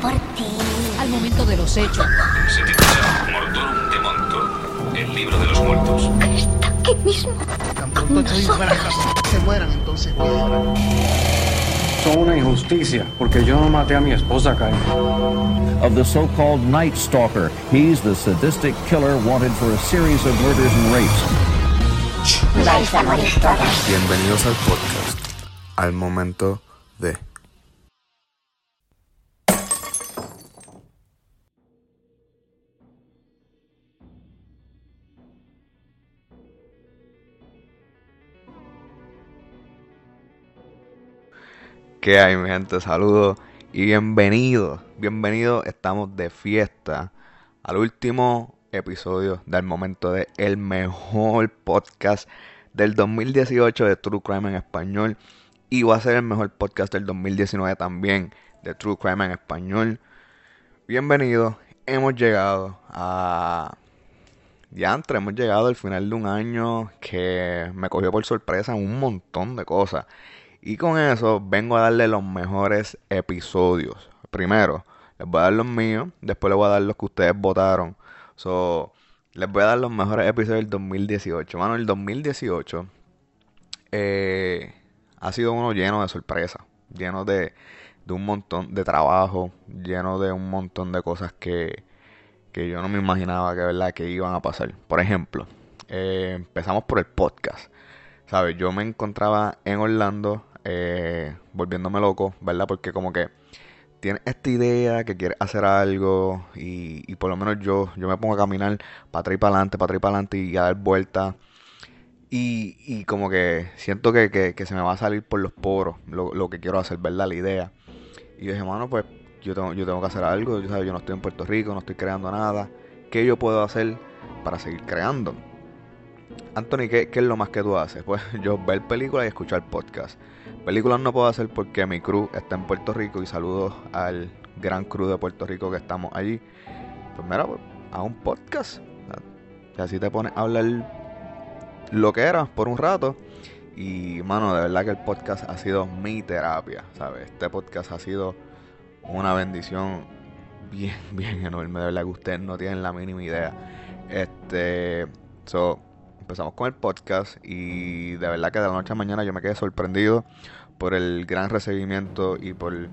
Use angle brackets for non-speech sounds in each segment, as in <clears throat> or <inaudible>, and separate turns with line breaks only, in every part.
por ti.
Al momento de los hechos.
Se titula Mortorum de Monto, el libro de los muertos.
Está aquí mismo.
Tan pronto se mueran entonces piedra.
Son una injusticia, porque yo no maté a mi esposa, Kyle.
of the so-called Night Stalker. He's the sadistic killer wanted for a series of murders and rapes.
Vais a morir todos.
Bienvenidos al podcast, al momento de...
¿Qué hay, mi gente? Saludos y bienvenidos. Bienvenidos, estamos de fiesta al último episodio del momento de el mejor podcast del 2018 de True Crime en español. Y va a ser el mejor podcast del 2019 también de True Crime en español. Bienvenidos, hemos llegado a... Ya entre, hemos llegado al final de un año que me cogió por sorpresa un montón de cosas. Y con eso vengo a darle los mejores episodios. Primero, les voy a dar los míos, después les voy a dar los que ustedes votaron. So, les voy a dar los mejores episodios del 2018. Mano, el 2018 eh, ha sido uno lleno de sorpresas, lleno de, un montón de trabajo, lleno de un montón de cosas que, que yo no me imaginaba que, ¿verdad? que iban a pasar. Por ejemplo, eh, empezamos por el podcast. ¿Sabes? Yo me encontraba en Orlando eh, volviéndome loco, ¿verdad? Porque como que tienes esta idea que quieres hacer algo y, por lo menos yo, yo me pongo a caminar para atrás y para adelante, para atrás y para adelante y a dar vueltas. Y, y como que siento que, que, que se me va a salir por los poros lo, lo que quiero hacer, ¿verdad? La idea. Y yo dije, mano, pues yo tengo, yo tengo que hacer algo. Yo, ¿sabes? yo no estoy en Puerto Rico, no estoy creando nada. ¿Qué yo puedo hacer para seguir creando? Anthony, ¿qué, ¿qué, es lo más que tú haces? Pues <laughs> yo ver películas y escuchar podcast. Películas no puedo hacer porque mi crew está en Puerto Rico y saludos al gran crew de Puerto Rico que estamos allí. Pues mira, pues, a un podcast. Y así te pones a hablar lo que era por un rato. Y mano, de verdad que el podcast ha sido mi terapia, ¿sabes? Este podcast ha sido una bendición bien, <laughs> bien enorme. De verdad que ustedes no tienen la mínima idea. Este, so, empezamos con el podcast y de verdad que de la noche a mañana yo me quedé sorprendido por el gran recibimiento y por de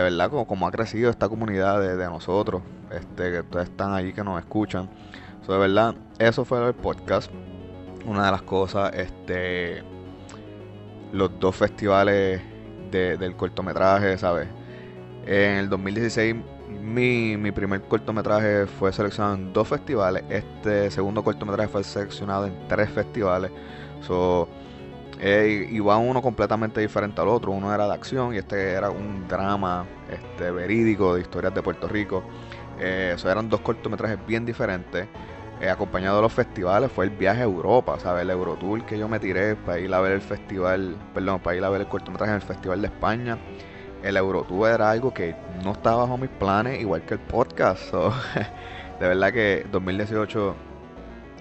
verdad como, como ha crecido esta comunidad de, nosotros, este, que ustedes están allí que nos escuchan. So, de verdad, eso fue el podcast. Una de las cosas, este, los dos festivales de, del cortometraje, ¿sabes? En el 2016 mi, mi, primer cortometraje fue seleccionado en dos festivales. Este segundo cortometraje fue seleccionado en tres festivales. So, eh, iba uno completamente diferente al otro. Uno era de acción y este era un drama este, verídico de historias de Puerto Rico. Eh, eran dos cortometrajes bien diferentes. Eh, acompañado de los festivales fue el viaje a Europa, ¿sabes? El Eurotour que yo me tiré para ir a ver el festival, perdón, para ir a ver el cortometraje en el Festival de España el Eurotour era algo que no estaba bajo mis planes, igual que el podcast. So, <laughs> de verdad que 2018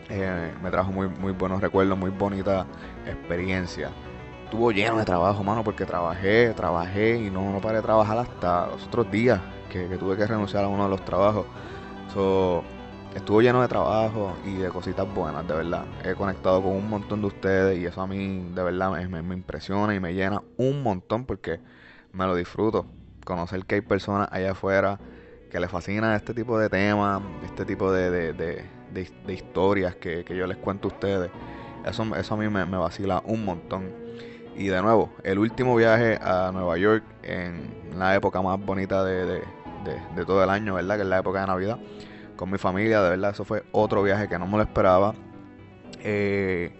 eh, me trajo muy, muy buenos recuerdos, muy bonita experiencia. Estuvo lleno de trabajo, mano, porque trabajé, trabajé y no, no paré de trabajar hasta los otros días que, que tuve que renunciar a uno de los trabajos. So, estuvo lleno de trabajo y de cositas buenas, de verdad. He conectado con un montón de ustedes y eso a mí, de verdad, me, me impresiona y me llena un montón porque me lo disfruto. Conocer que hay personas allá afuera que les fascina este tipo de temas, este tipo de, de, de, de historias que, que, yo les cuento a ustedes. Eso, eso a mí me, me, vacila un montón. Y de nuevo, el último viaje a Nueva York en la época más bonita de, todo el año, ¿verdad? Que es la época de Navidad. Con mi familia, de verdad, eso fue otro viaje que no me lo esperaba. Eh,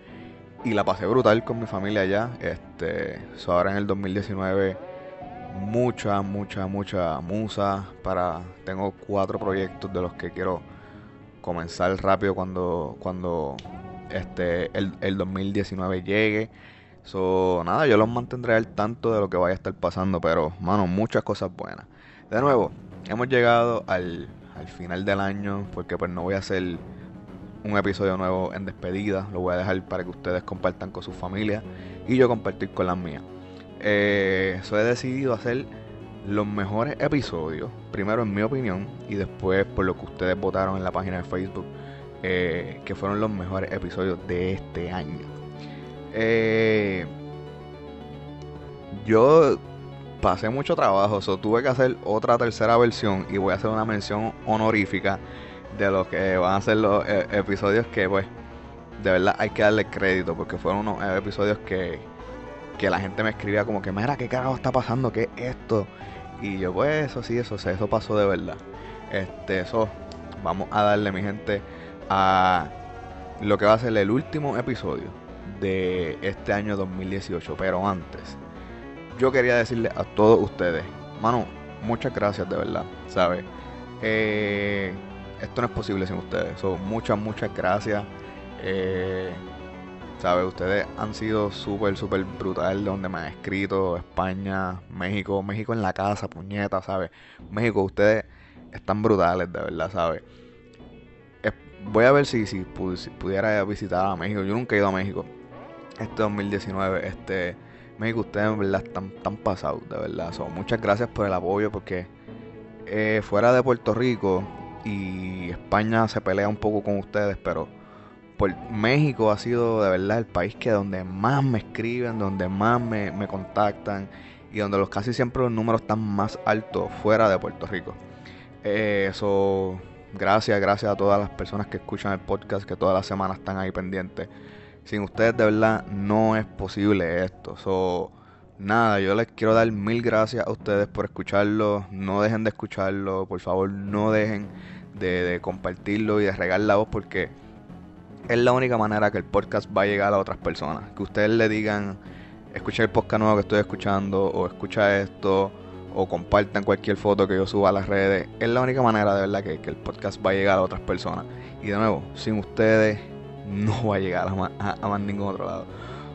y la pasé brutal con mi familia allá. Este, so ahora en el 2019 mucha, mucha, mucha musa para tengo cuatro proyectos de los que quiero comenzar rápido cuando cuando este el, el 2019 llegue. So, nada, yo los mantendré al tanto de lo que vaya a estar pasando, pero mano, muchas cosas buenas. De nuevo, hemos llegado al, al final del año porque pues no voy a hacer un episodio nuevo en despedida, lo voy a dejar para que ustedes compartan con sus familias y yo compartir con las mías. Eh, eso he decidido hacer los mejores episodios, primero en mi opinión y después por lo que ustedes votaron en la página de Facebook, eh, que fueron los mejores episodios de este año. Eh, yo pasé mucho trabajo, so tuve que hacer otra tercera versión y voy a hacer una mención honorífica de lo que van a ser los eh, episodios que pues de verdad hay que darle crédito porque fueron unos episodios que, que la gente me escribía como que mira qué carajo está pasando, qué es esto y yo pues eso sí, eso, eso pasó de verdad. Este, eso vamos a darle mi gente a lo que va a ser el último episodio de este año 2018, pero antes yo quería decirle a todos ustedes, mano, muchas gracias de verdad, ¿sabes? Eh, esto no es posible sin ustedes. son muchas, muchas gracias. Eh, ¿Sabes? Ustedes han sido súper, súper brutal donde me han escrito. España, México, México en la casa, puñeta, ¿sabes? México, ustedes están brutales, de verdad, ¿sabes? voy a ver si, si, pudiera visitar a México. Yo nunca he ido a México. Este 2019, este... México, ustedes en verdad están, tan pasados, de verdad. So, muchas gracias por el apoyo porque eh, fuera de Puerto Rico y España se pelea un poco con ustedes, pero por México ha sido de verdad el país que donde más me escriben, donde más me, contactan y donde los casi siempre los números están más altos fuera de Puerto Rico. Eh, eso, gracias, gracias a todas las personas que escuchan el podcast, que todas las semanas están ahí pendientes. Sin ustedes de verdad no es posible esto. So, nada, yo les quiero dar mil gracias a ustedes por escucharlo. No dejen de escucharlo, por favor, no dejen de, compartirlo y de regar la voz porque es la única manera que el podcast va a llegar a otras personas. Que ustedes le digan, escucha el podcast nuevo que estoy escuchando, o escucha esto, o compartan cualquier foto que yo suba a las redes. Es la única manera de verdad que, el podcast va a llegar a otras personas. Y de nuevo, sin ustedes <laughs> no va a llegar a más, ningún otro lado.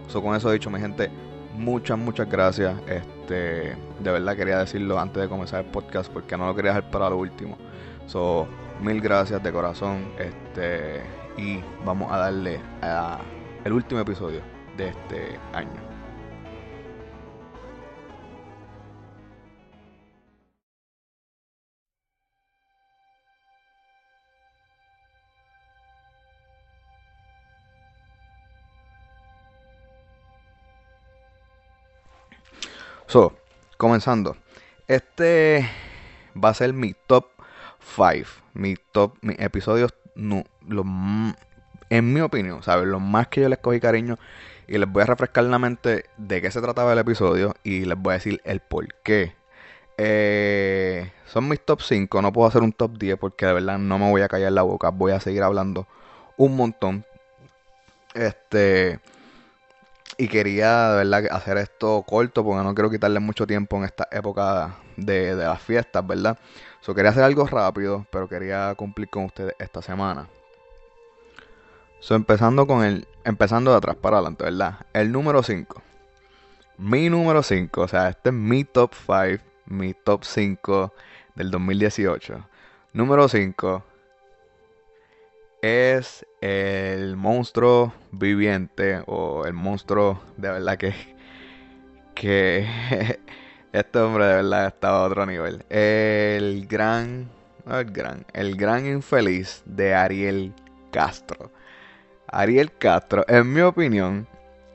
So, con eso dicho, mi gente, muchas, muchas gracias. Este, de verdad quería decirlo antes de comenzar el podcast porque no lo quería dejar para lo último. So, mil gracias de corazón. Este, y vamos a darle a el último episodio de este año. So, comenzando. Este va a ser mi top 5. Mi top, mis episodios, no, en mi opinión, ¿sabes? Lo más que yo les cogí cariño. Y les voy a refrescar la mente de qué se trataba el episodio. Y les voy a decir el por qué. Eh, son mis top 5. No puedo hacer un top 10 porque de verdad no me voy a callar la boca. Voy a seguir hablando un montón. Este. Y quería de verdad hacer esto corto porque no quiero quitarle mucho tiempo en esta época de, las fiestas, ¿verdad? So, quería hacer algo rápido, pero quería cumplir con ustedes esta semana. So, empezando con el. Empezando de atrás para adelante, ¿verdad? El número 5. Mi número 5. O sea, este es mi top 5. Mi top 5 del 2018. Número 5 es el monstruo viviente o el monstruo de verdad que que <laughs> este hombre de verdad estaba a otro nivel. El gran el gran el gran infeliz de Ariel Castro. Ariel Castro, en mi opinión,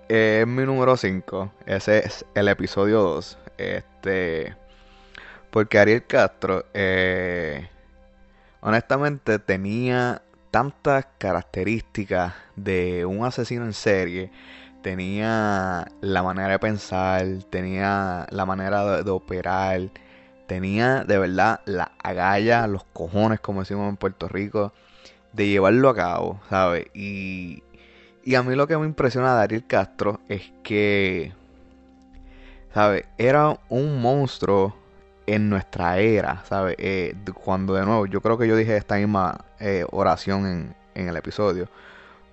es mi número 5. Ese es el episodio 2. Este porque Ariel Castro eh, honestamente tenía tantas características de un asesino en serie. Tenía la manera de pensar, tenía la manera de, operar, tenía de verdad la agalla, los cojones, como decimos en Puerto Rico, de llevarlo a cabo, ¿sabes? Y, y a mí lo que me impresiona de Ariel Castro es que, ¿sabes? Era un monstruo en nuestra era, ¿sabes? Eh, cuando de nuevo, yo creo que yo dije esta misma eh, oración en, en, el episodio.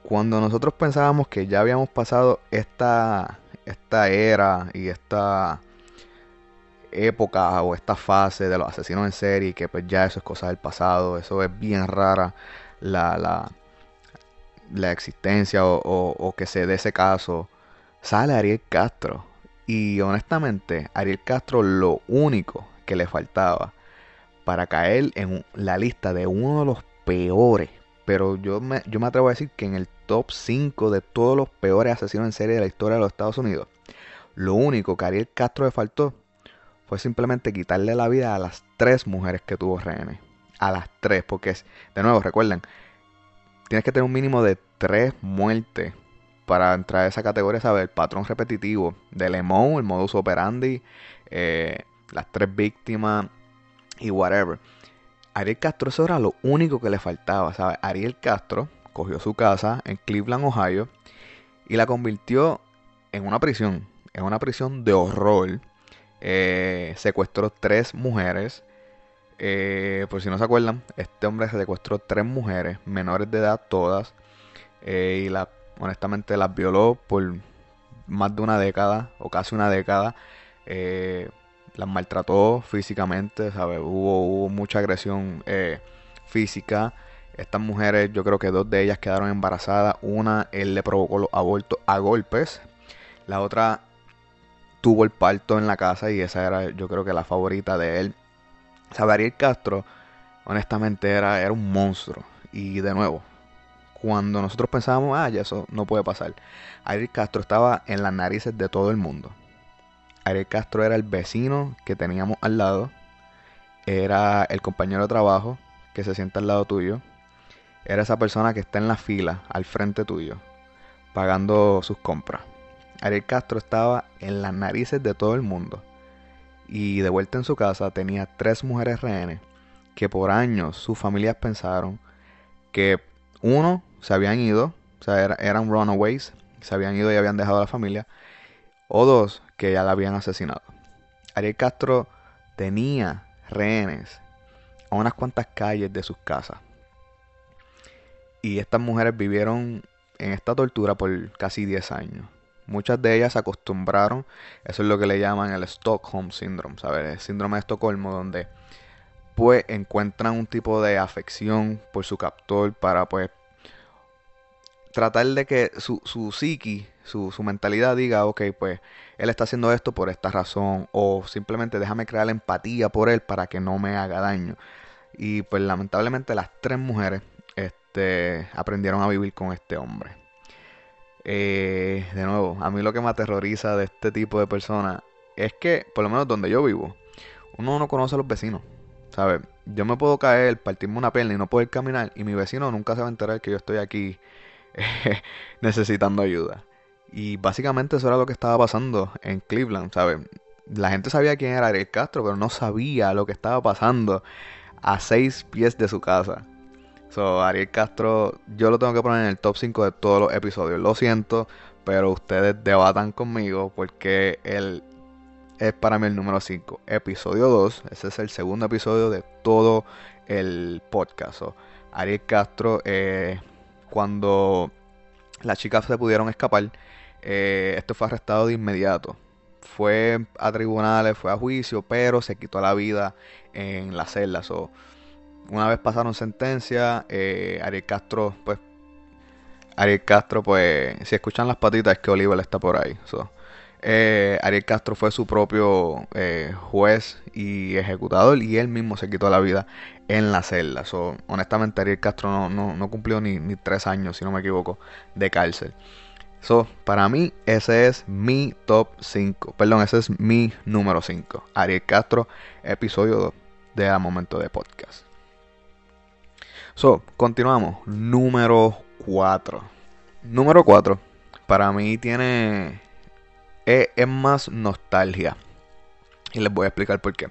Cuando nosotros pensábamos que ya habíamos pasado esta, esta era y esta época o esta fase de los asesinos en serie, que pues ya eso es cosa del pasado, eso es bien rara la, la, la existencia o, o que se dé ese caso, sale Ariel Castro. Y honestamente, Ariel Castro lo único que le faltaba para caer en la lista de uno de los peores. Pero yo me, yo me atrevo a decir que en el top 5 de todos los peores asesinos en serie de la historia de los Estados Unidos, lo único que Ariel Castro le faltó fue simplemente quitarle la vida a las tres mujeres que tuvo rehenes. A las tres, porque es, de nuevo, recuerden, tienes que tener un mínimo de tres muertes para entrar a esa categoría, ¿sabes? El patrón repetitivo de Lemon, el modus operandi, eh, las tres víctimas y whatever. Ariel Castro, eso era lo único que le faltaba, ¿sabes? Ariel Castro cogió su casa en Cleveland, Ohio, y la convirtió en una prisión, en una prisión de horror. Eh, secuestró tres mujeres. Eh, por si no se acuerdan, este hombre secuestró tres mujeres, menores de edad todas, eh, y la, honestamente las violó por más de una década, o casi una década. las maltrató físicamente, ¿sabes? Hubo, hubo mucha agresión física. Estas mujeres, yo creo que dos de ellas quedaron embarazadas. Una, él le provocó los abortos a golpes. La otra tuvo el parto en la casa y esa era, yo creo que la favorita de él. O Ariel Castro, honestamente, era, era un monstruo. Y de nuevo, cuando nosotros pensábamos, ah, ya eso no puede pasar. Ariel Castro estaba en las narices de todo el mundo. Ariel Castro era el vecino que teníamos al lado. Era el compañero de trabajo que se sienta al lado tuyo era esa persona que está en la fila al frente tuyo, pagando sus compras. Ariel Castro estaba en las narices de todo el mundo. Y de vuelta en su casa tenía tres mujeres rehenes que por años sus familias pensaron que uno se habían ido, o sea, eran runaways, se habían ido y habían dejado a la familia, o dos que ya la habían asesinado. Ariel Castro tenía rehenes a unas cuantas calles de sus casas. Y estas mujeres vivieron en esta tortura por casi 10 años. Muchas de ellas se acostumbraron, eso es lo que le llaman el Stockholm Syndrome, ¿sabes? El síndrome de Estocolmo, donde pues encuentran un tipo de afección por su captor para pues tratar de que su, su psiqui, su, su, mentalidad diga, ok, pues él está haciendo esto por esta razón, o simplemente déjame crear empatía por él para que no me haga daño. Y pues lamentablemente las tres mujeres este, aprendieron a vivir con este hombre. Eh, de nuevo, a mí lo que me aterroriza de este tipo de personas es que, por lo menos donde yo vivo, uno no conoce a los vecinos. ¿Sabes? Yo me puedo caer, partirme una pierna y no poder caminar, y mi vecino nunca se va a enterar que yo estoy aquí <laughs> necesitando ayuda. Y básicamente eso era lo que estaba pasando en Cleveland, ¿sabes? La gente sabía quién era Ariel Castro, pero no sabía lo que estaba pasando a seis pies de su casa. So, Ariel Castro, yo lo tengo que poner en el top 5 de todos los episodios. Lo siento, pero ustedes debatan conmigo porque él es para mí el número 5. Episodio 2, ese es el segundo episodio de todo el podcast. Ariel Castro, eh, cuando las chicas se pudieron escapar, eh, esto fue arrestado de inmediato. Fue a tribunales, fue a juicio, pero se quitó la vida en la celda. So, una vez pasaron sentencia, eh, Ariel Castro, pues, Ariel Castro, pues, si escuchan las patitas es que Oliver está por ahí. Eh, Ariel Castro fue su propio eh, juez y ejecutador y él mismo se quitó la vida en la celda. So, honestamente, Ariel Castro no, cumplió ni, ni, tres años, si no me equivoco, de cárcel. So, para mí, ese es mi top 5. Perdón, ese es mi número 5. Ariel Castro, episodio 2 de A Momento de Podcast. So, continuamos. Número 4. Número 4. Para mí tiene. Es, más nostalgia. Y les voy a explicar por qué.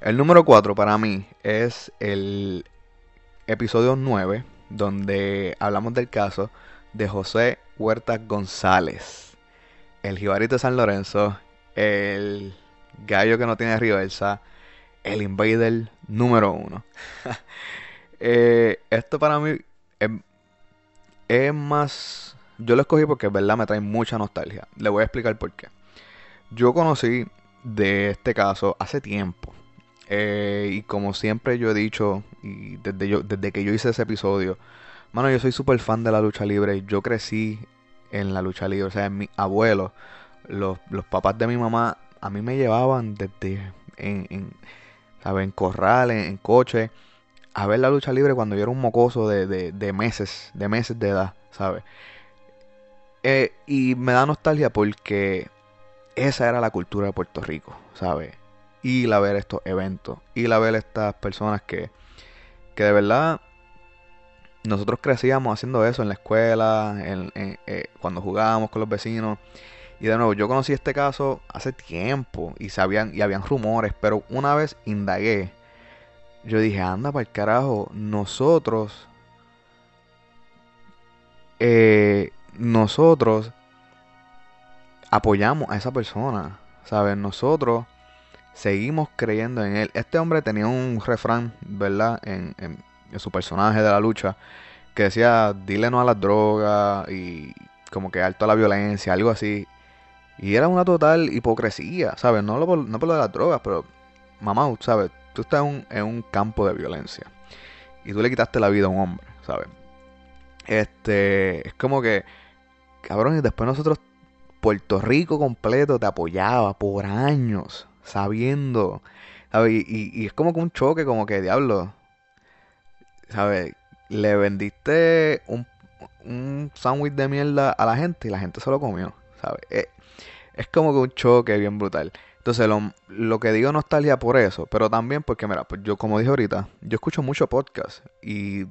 El número 4 para mí es el episodio 9. Donde hablamos del caso de José Huerta González. El jibarito de San Lorenzo. El gallo que no tiene reversa. El invader número 1. <laughs> Eh, esto para mí es, más... Yo lo escogí porque, verdad, me trae mucha nostalgia. Le voy a explicar por qué. Yo conocí de este caso hace tiempo. Eh, y como siempre yo he dicho, y desde, yo, desde que yo hice ese episodio, mano, yo soy súper fan de la lucha libre. Yo crecí en la lucha libre. O sea, mi abuelo, los, los papás de mi mamá, a mí me llevaban desde en, en, ¿sabes? en corral, en, en coche, a ver la lucha libre cuando yo era un mocoso de, de, meses, de meses de edad, ¿sabes? Eh, y me da nostalgia porque esa era la cultura de Puerto Rico, ¿sabes? Y la ver estos eventos, y la ver estas personas que, que de verdad nosotros crecíamos haciendo eso en la escuela, eh, cuando jugábamos con los vecinos. Y de nuevo, yo conocí este caso hace tiempo y sabían y habían rumores, pero una vez indagué, yo dije, anda para el carajo, nosotros, eh, nosotros apoyamos a esa persona, ¿sabes? Nosotros seguimos creyendo en él. Este hombre tenía un refrán, ¿verdad? En, en, en su personaje de la lucha, que decía, dile no a las drogas y como que alto a la violencia, algo así. Y era una total hipocresía, ¿sabes? No, lo, no por lo de las drogas, pero mamá, ¿sabes? Tú estás en un, campo de violencia y tú le quitaste la vida a un hombre, ¿sabes? Este, es como que, cabrón, y después nosotros, Puerto Rico completo te apoyaba por años, sabiendo, ¿sabes? Y, es como que un choque, como que, diablo, ¿sabes? Le vendiste un, un sándwich de mierda a la gente y la gente se lo comió, ¿sabes? Es, es como que un choque bien brutal. Entonces, lo, lo, que digo nostalgia por eso, pero también porque, mira, pues yo como dije ahorita, yo escucho mucho podcast y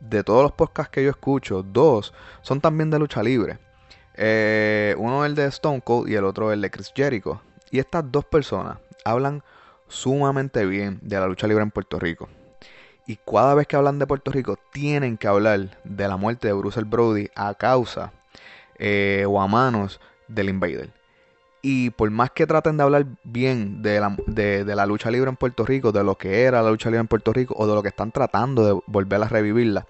de todos los podcasts que yo escucho, dos son también de lucha libre. Eh, uno es el de Stone Cold y el otro el de Chris Jericho. Y estas dos personas hablan sumamente bien de la lucha libre en Puerto Rico. Y cada vez que hablan de Puerto Rico, tienen que hablar de la muerte de Bruce Brody a causa eh, o a manos del Invader. Y por más que traten de hablar bien de la, de, la, lucha libre en Puerto Rico, de lo que era la lucha libre en Puerto Rico, o de lo que están tratando de volver a revivirla,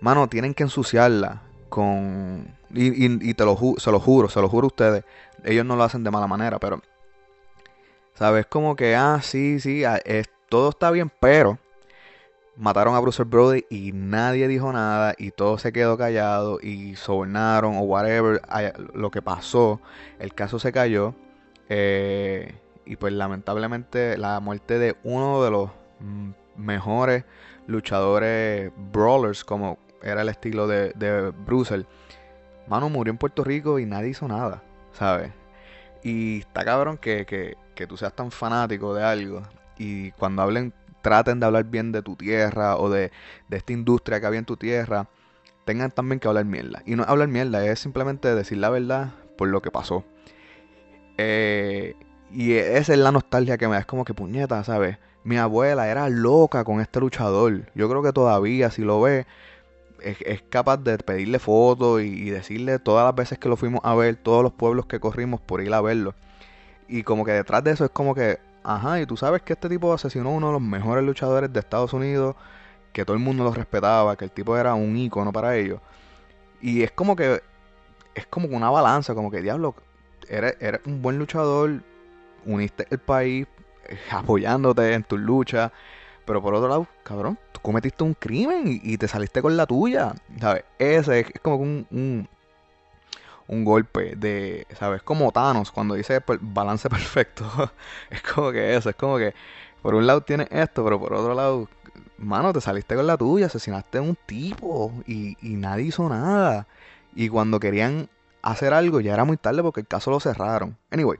mano, tienen que ensuciarla con. Y, y, te lo se lo juro, se lo juro a ustedes. Ellos no lo hacen de mala manera, pero. ¿Sabes? Como que, ah, sí, sí, es, todo está bien, pero mataron a Bruce Brody y nadie dijo nada y todo se quedó callado y sobornaron o whatever lo que pasó, el caso se cayó eh, y pues lamentablemente la muerte de uno de los mejores luchadores brawlers como era el estilo de, de Bruce, mano murió en Puerto Rico y nadie hizo nada, ¿sabes? Y está cabrón que, que, que tú seas tan fanático de algo y cuando hablen traten de hablar bien de tu tierra o de, de, esta industria que había en tu tierra, tengan también que hablar mierda. Y no hablar mierda, es simplemente decir la verdad por lo que pasó. Eh, y esa es la nostalgia que me da, es como que puñeta, ¿sabes? Mi abuela era loca con este luchador. Yo creo que todavía, si lo ve, es, es capaz de pedirle fotos y, y decirle todas las veces que lo fuimos a ver, todos los pueblos que corrimos por ir a verlo. Y como que detrás de eso es como que, Ajá, y tú sabes que este tipo asesinó a uno de los mejores luchadores de Estados Unidos, que todo el mundo lo respetaba, que el tipo era un ícono para ellos. Y es como que, es como una balanza, como que, diablo, eres, eres un buen luchador, uniste el país eh, apoyándote en tus luchas, pero por otro lado, cabrón, tú cometiste un crimen y, y te saliste con la tuya, ¿sabes? Ese es, es como un, un un golpe de, ¿sabes? Como Thanos cuando dice balance <laughs> perfecto. es como que eso, es como que por un lado tienes esto, pero por otro lado, mano, te saliste con la tuya, asesinaste a un tipo y, y nadie hizo nada. Y cuando querían hacer algo ya era muy tarde porque el caso lo cerraron. Anyway,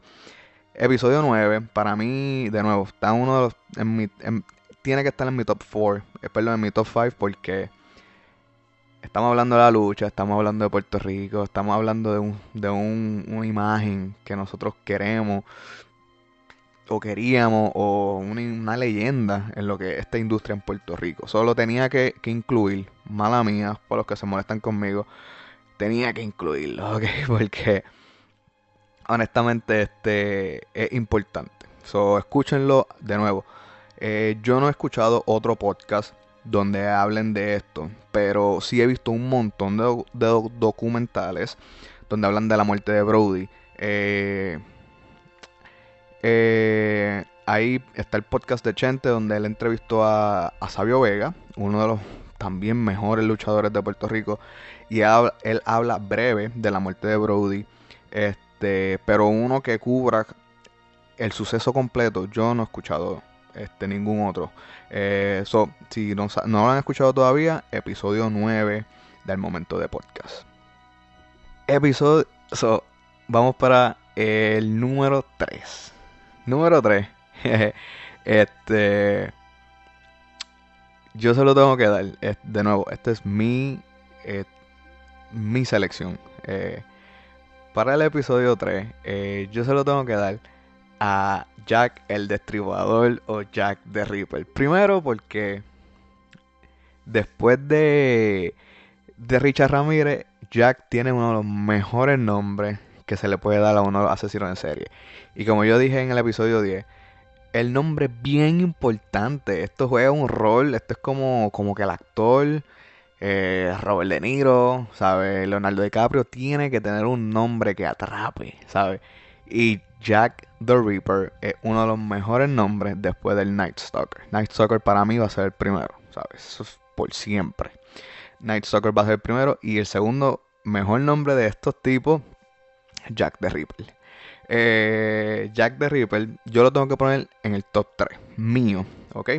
episodio 9, para mí, de nuevo, está uno de los... En mi, en, tiene que estar en mi top 4, perdón, en mi top 5 porque estamos hablando de la lucha, estamos hablando de Puerto Rico, estamos hablando de, un, de un, una imagen que nosotros queremos o queríamos o una, una, leyenda en lo que es esta industria en Puerto Rico. Solo tenía que, que, incluir, mala mía, por los que se molestan conmigo, tenía que incluirlo, <laughs> ¿ok? Porque honestamente este es importante. So, escúchenlo de nuevo. Eh, yo no he escuchado otro podcast donde hablen de esto, pero sí he visto un montón de, documentales donde hablan de la muerte de Brody. Eh, eh, ahí está el podcast de Chente donde él entrevistó a, a, Sabio Vega, uno de los también mejores luchadores de Puerto Rico, y él habla breve de la muerte de Brody, este, pero uno que cubra el suceso completo, yo no he escuchado este, ningún otro. Eh, si no, no lo han escuchado todavía, episodio 9 del momento de podcast. Episodio. So, vamos para el número 3. Número 3. <laughs> este. Yo se lo tengo que dar. De nuevo, esta es mi. eh, mi selección. Eh, para el episodio 3, eh, yo se lo tengo que dar a Jack el Destripador o Jack the Ripper. Primero porque después de, de Richard Ramírez, Jack tiene uno de los mejores nombres que se le puede dar a uno de los asesinos en serie. Y como yo dije en el episodio 10, el nombre es bien importante. Esto juega un rol, esto es como, como que el actor, eh, Robert De Niro, ¿sabes? Leonardo DiCaprio tiene que tener un nombre que atrape, ¿sabes? Y Jack the Ripper es uno de los mejores nombres después del Night Stalker. Night Stalker para mí va a ser el primero, ¿sabes? Por siempre. Night Stalker va a ser el primero y el segundo mejor nombre de estos tipos, Jack the Ripper. Eh, Jack the Ripper, yo lo tengo que poner en el top 3 mío, ¿ok?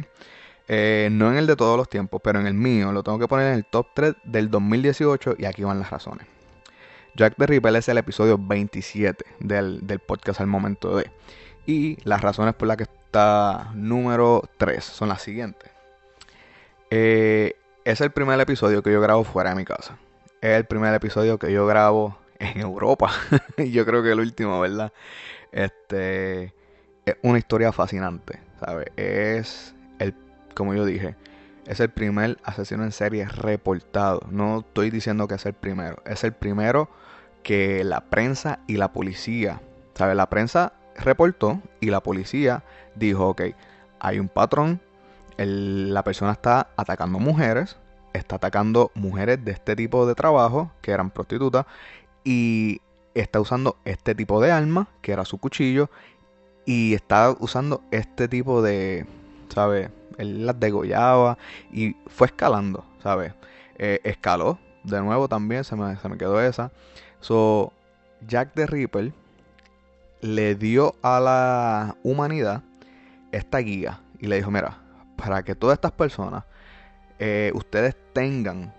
Eh, no en el de todos los tiempos, pero en el mío lo tengo que poner en el top 3 del 2018 y aquí van las razones. Jack the Ripper es el episodio 27 del, del podcast al momento de. Y las razones por las que está número 3 son las siguientes. Eh, es el primer episodio que yo grabo fuera de mi casa. Es el primer episodio que yo grabo en Europa. <laughs> yo creo que el último, ¿verdad? Este es una historia fascinante, ¿sabes? Es el, como yo dije, es el primer asesino en serie reportado. No estoy diciendo que es el primero, es el primero que la prensa y la policía, ¿sabes? La prensa reportó y la policía dijo, ok, hay un patrón, la persona está atacando mujeres, está atacando mujeres de este tipo de trabajo, que eran prostitutas, y está usando este tipo de arma, que era su cuchillo, y está usando este tipo de, ¿sabes? Él las degollaba y fue escalando, ¿sabes? Eh, escaló, de nuevo también, se me, se me quedó esa. So, Jack the Ripper le dio a la humanidad esta guía y le dijo, mira, para que todas estas personas, eh, ustedes tengan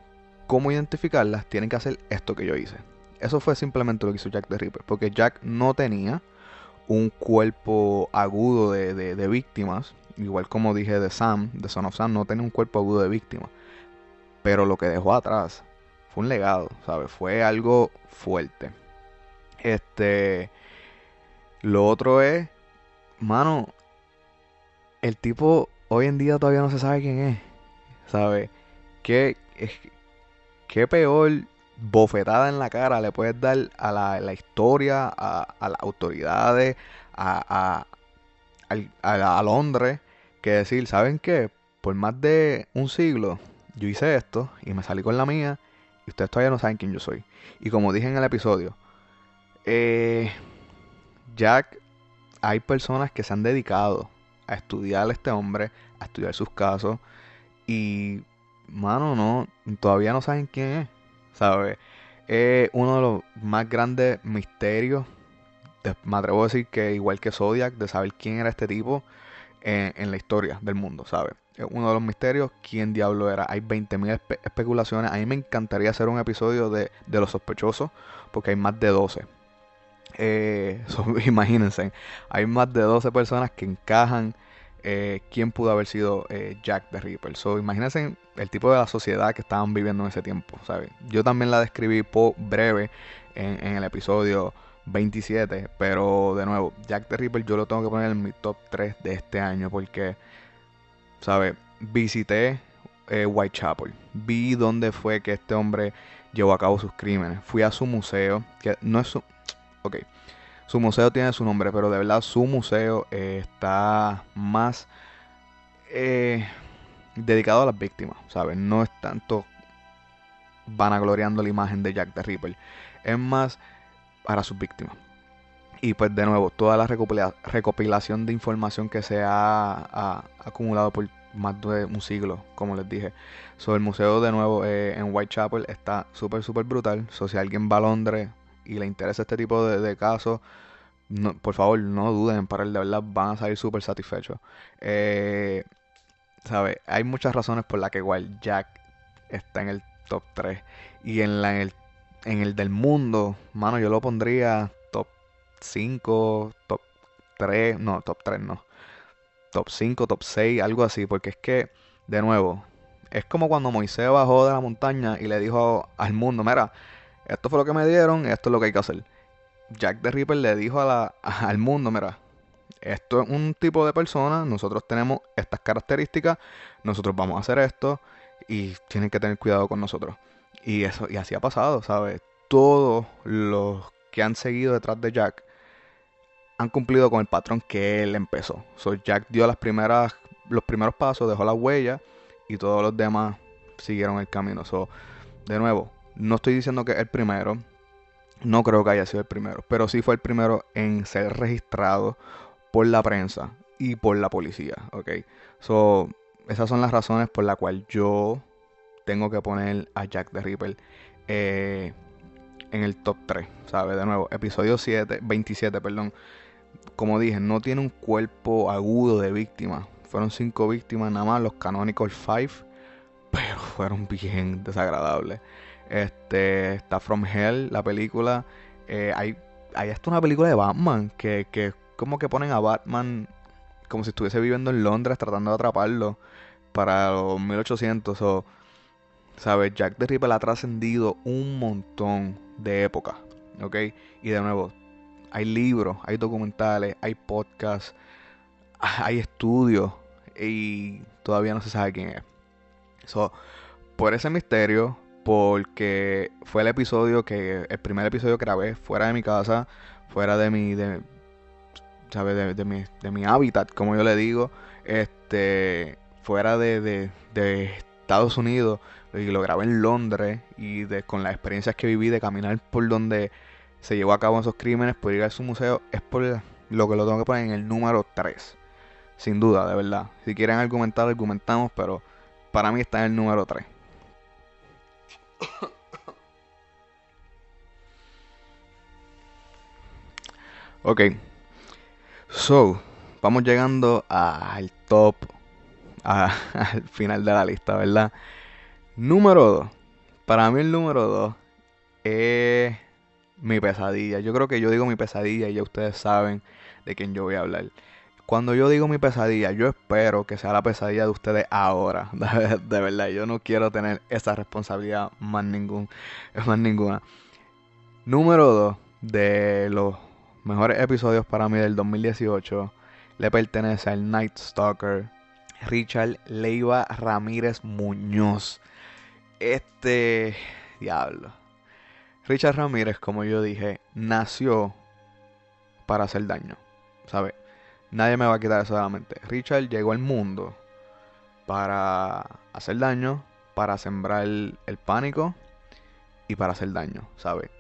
cómo identificarlas, tienen que hacer esto que yo hice. Eso fue simplemente lo que hizo Jack the Ripper, porque Jack no tenía un cuerpo agudo de, de- de víctimas, igual como dije de Sam, de Son of Sam, no tenía un cuerpo agudo de víctimas. Pero lo que dejó atrás fue un legado, ¿sabes? Fue algo fuerte. Este. Lo otro es, mano, el tipo hoy en día todavía no se sabe quién es, ¿sabes? ¿Qué, qué peor bofetada en la cara le puedes dar a la, historia, a, las autoridades, a, a, a a Londres, que decir, ¿saben qué? Por más de un siglo yo hice esto y me salí con la mía y ustedes todavía no saben quién yo soy. Y como dije en el episodio, eh, Jack, hay personas que se han dedicado a estudiar a este hombre, a estudiar sus casos y, mano, no, todavía no saben quién es, ¿sabes? Es uno de los más grandes misterios, de- me atrevo a decir que igual que Zodiac, de saber quién era este tipo en, en la historia del mundo, ¿sabes? Uno de los misterios, quién diablo era. Hay 20.000 espe- especulaciones. A mí me encantaría hacer un episodio de, de los sospechosos, porque hay más de 12. Eh, <laughs> imagínense, hay más de 12 personas que encajan eh, quién pudo haber sido eh, Jack the Ripper. So, imagínense el tipo de la sociedad que estaban viviendo en ese tiempo, ¿sabes? Yo también la describí po breve en, en el episodio 27, pero de nuevo, Jack the Ripper yo lo tengo que poner en mi top 3 de este año porque, ¿sabes? Visité eh, Whitechapel, vi dónde fue que este hombre llevó a cabo sus crímenes, fui a su museo, que no es su... Ok, su museo tiene su nombre, pero de verdad su museo eh, está más eh, dedicado a las víctimas, ¿sabes? No es tanto vanagloriando la imagen de Jack the Ripper, es más para sus víctimas. Y pues de nuevo, toda la recopila- recopilación de información que se ha, acumulado por más de un siglo, como les dije. So, el museo de nuevo eh, en Whitechapel está súper, súper brutal. So, si alguien va a Londres y le interesa este tipo de, casos, por favor, no duden en parar, de verdad van a salir súper satisfechos. Eh, ¿Sabes? Hay muchas razones por las que igual Jack está en el top 3. Y en, en, el, en el del mundo, mano, yo lo pondría 5, top 3, no, top 3 no. Top 5, top 6, algo así, porque es que, de nuevo, es como cuando Moisés bajó de la montaña y le dijo al mundo, mira, esto fue lo que me dieron, esto es lo que hay que hacer. Jack the Ripper le dijo a la, <laughs> al mundo, mira, esto es un tipo de persona, nosotros tenemos estas características, nosotros vamos a hacer esto y tienen que tener cuidado con nosotros. Y eso y así ha pasado, ¿sabes? Todos los que han seguido detrás de Jack han cumplido con el patrón que él empezó. So, Jack dio las primeras los primeros pasos, dejó la huella y todos los demás siguieron el camino. So, de nuevo, no estoy diciendo que el primero, no creo que haya sido el primero, pero sí fue el primero en ser registrado por la prensa y por la policía, ¿ok? So, esas son las razones por las cuales yo tengo que poner a Jack the Ripper eh, en el top 3, ¿sabes? De nuevo, episodio 7, 27, perdón. Como dije, no tiene un cuerpo agudo de víctimas. Fueron 5 víctimas nada más, los Canonical 5, pero <laughs> fueron bien desagradables. Este, está From Hell, la película. Eh, hay, hay hasta una película de Batman que, que como que ponen a Batman como si estuviese viviendo en Londres tratando de atraparlo para los 1800 o sabes Jack the Ripper ha trascendido un montón de épocas ¿ok? y de nuevo hay libros hay documentales hay podcasts <laughs> hay estudios y todavía no se sabe quién es so, por ese misterio porque fue el episodio que el primer episodio que grabé fuera de mi casa fuera de mi de, ¿sabes? De, mi, de mi hábitat como yo le digo este fuera de, de, de Estados Unidos y lo grabé en Londres y de, con las experiencias que viví de caminar por donde se llevó a cabo esos crímenes por ir a su museo es por lo que lo tengo que poner en el número 3 sin duda de verdad si quieren argumentar argumentamos pero para mí está en el número 3 <coughs> ok. So, vamos llegando al top, <laughs> al final de la lista, ¿verdad? Número 2. Para mí el número 2 es mi pesadilla. Yo creo que yo digo mi pesadilla y ya ustedes saben de quién yo voy a hablar. Cuando yo digo mi pesadilla, yo espero que sea la pesadilla de ustedes ahora. <laughs> De, verdad, yo no quiero tener esa responsabilidad más, ningún, más ninguna. Número 2 de los mejores episodios para mí del 2018 le pertenece al Night Stalker Richard Leiva Ramírez Muñoz. Este diablo. Richard Ramírez, como yo dije, nació para hacer daño. ¿Sabes? Nadie me va a quitar eso de la mente. Richard llegó al mundo para hacer daño, para sembrar el, pánico y para hacer daño, ¿sabes?